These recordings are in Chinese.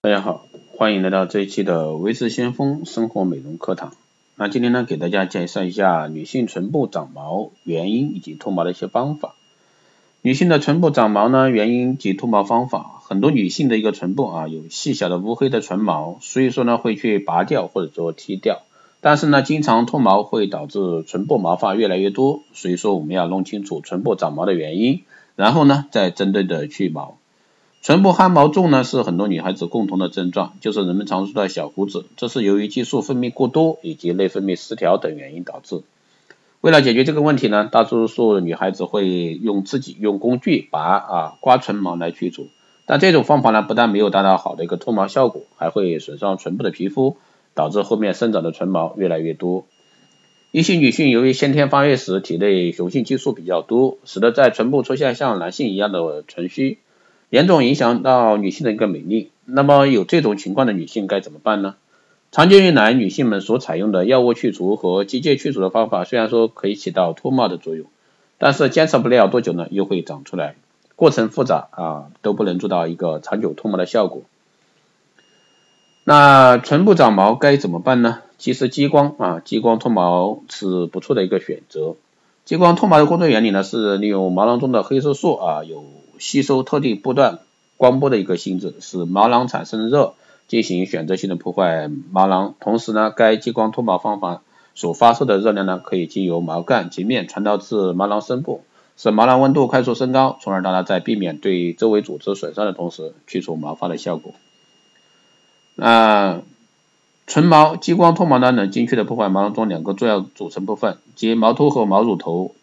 大家好，欢迎来到这一期的维持先锋生活美容课堂。那今天呢，给大家介绍一下女性唇部长毛原因以及脱毛的一些方法。女性的唇部长毛呢，原因及脱毛方法，很多女性的一个唇部啊，有细小的乌黑的唇毛，所以说呢，会去拔掉或者说剃掉。但是呢，经常脱毛会导致唇部毛发越来越多，所以说我们要弄清楚唇部长毛的原因，然后呢，再针对的去毛。唇部汗毛重呢，是很多女孩子共同的症状，就是人们常说的小胡子，这是由于激素分泌过多以及内分泌失调等原因导致。为了解决这个问题呢，大多数女孩子会用自己用工具拔啊刮唇毛来去除，但这种方法呢，不但没有达到好的一个脱毛效果，还会损伤唇部的皮肤，导致后面生长的唇毛越来越多。一些女性由于先天发育时体内雄性激素比较多，使得在唇部出现像男性一样的唇须。严重影响到女性的一个美丽，那么有这种情况的女性该怎么办呢？长久以来，女性们所采用的药物去除和机械去除的方法，虽然说可以起到脱毛的作用，但是坚持不了多久呢，又会长出来，过程复杂啊，都不能做到一个长久脱毛的效果。那唇部长毛该怎么办呢？其实激光啊，激光脱毛是不错的一个选择。激光脱毛的工作原理呢，是利用毛囊中的黑色素啊，有吸收特定波段光波的一个性质，使毛囊产生热，进行选择性的破坏毛囊。同时呢，该激光脱毛方法所发射的热量呢，可以经由毛干截面传导至毛囊深部，使毛囊温度快速升高，从而达到在避免对周围组织损伤的同时，去除毛发的效果。那唇毛激光脱毛呢，能精确的破坏毛囊中两个重要组成部分，即毛突和毛乳头。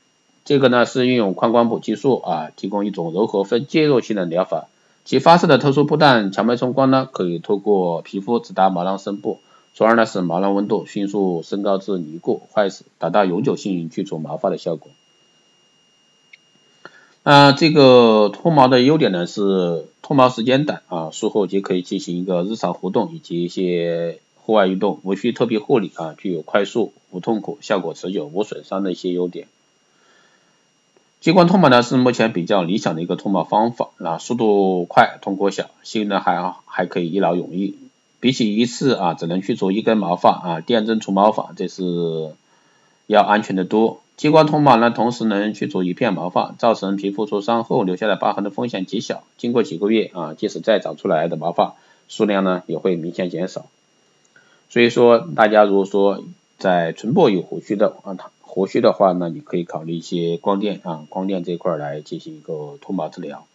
这个呢是运用宽光谱技术啊，提供一种柔和非介入性的疗法。其发射的特殊波段强脉冲光呢，可以透过皮肤直达毛囊深部，从而呢使毛囊温度迅速升高至凝固坏死，达到永久性去除毛发的效果。啊，这个脱毛的优点呢是脱毛时间短啊，术后即可以进行一个日常活动以及一些。户外运动无需特别护理啊，具有快速、无痛苦、效果持久、无损伤的一些优点。激光脱毛呢是目前比较理想的一个脱毛方法，啊，速度快，通过小，性能还还可以一劳永逸。比起一次啊只能去除一根毛发啊电针除毛法，这是要安全的多。激光脱毛呢，同时能去除一片毛发，造成皮肤受伤后留下的疤痕的风险极小。经过几个月啊，即使再长出来的毛发数量呢也会明显减少。所以说，大家如果说在唇部有胡须的啊，胡须的话呢，你可以考虑一些光电啊，光电这一块来进行一个脱毛治疗。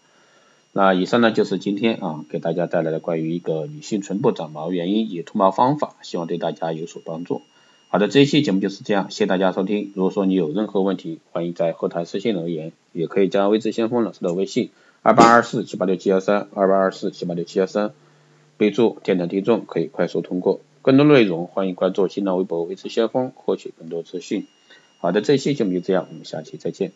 那以上呢就是今天啊给大家带来的关于一个女性唇部长毛原因与脱毛方法，希望对大家有所帮助。好的，这一期节目就是这样，谢谢大家收听。如果说你有任何问题，欢迎在后台私信留言，也可以加微知先锋老师的微信二八二四七八六七幺三二八二四七八六七幺三，备注电台听众，可以快速通过。更多内容，欢迎关注新浪微博“维持先锋”，获取更多资讯。好的，这期节目就这样，我们下期再见。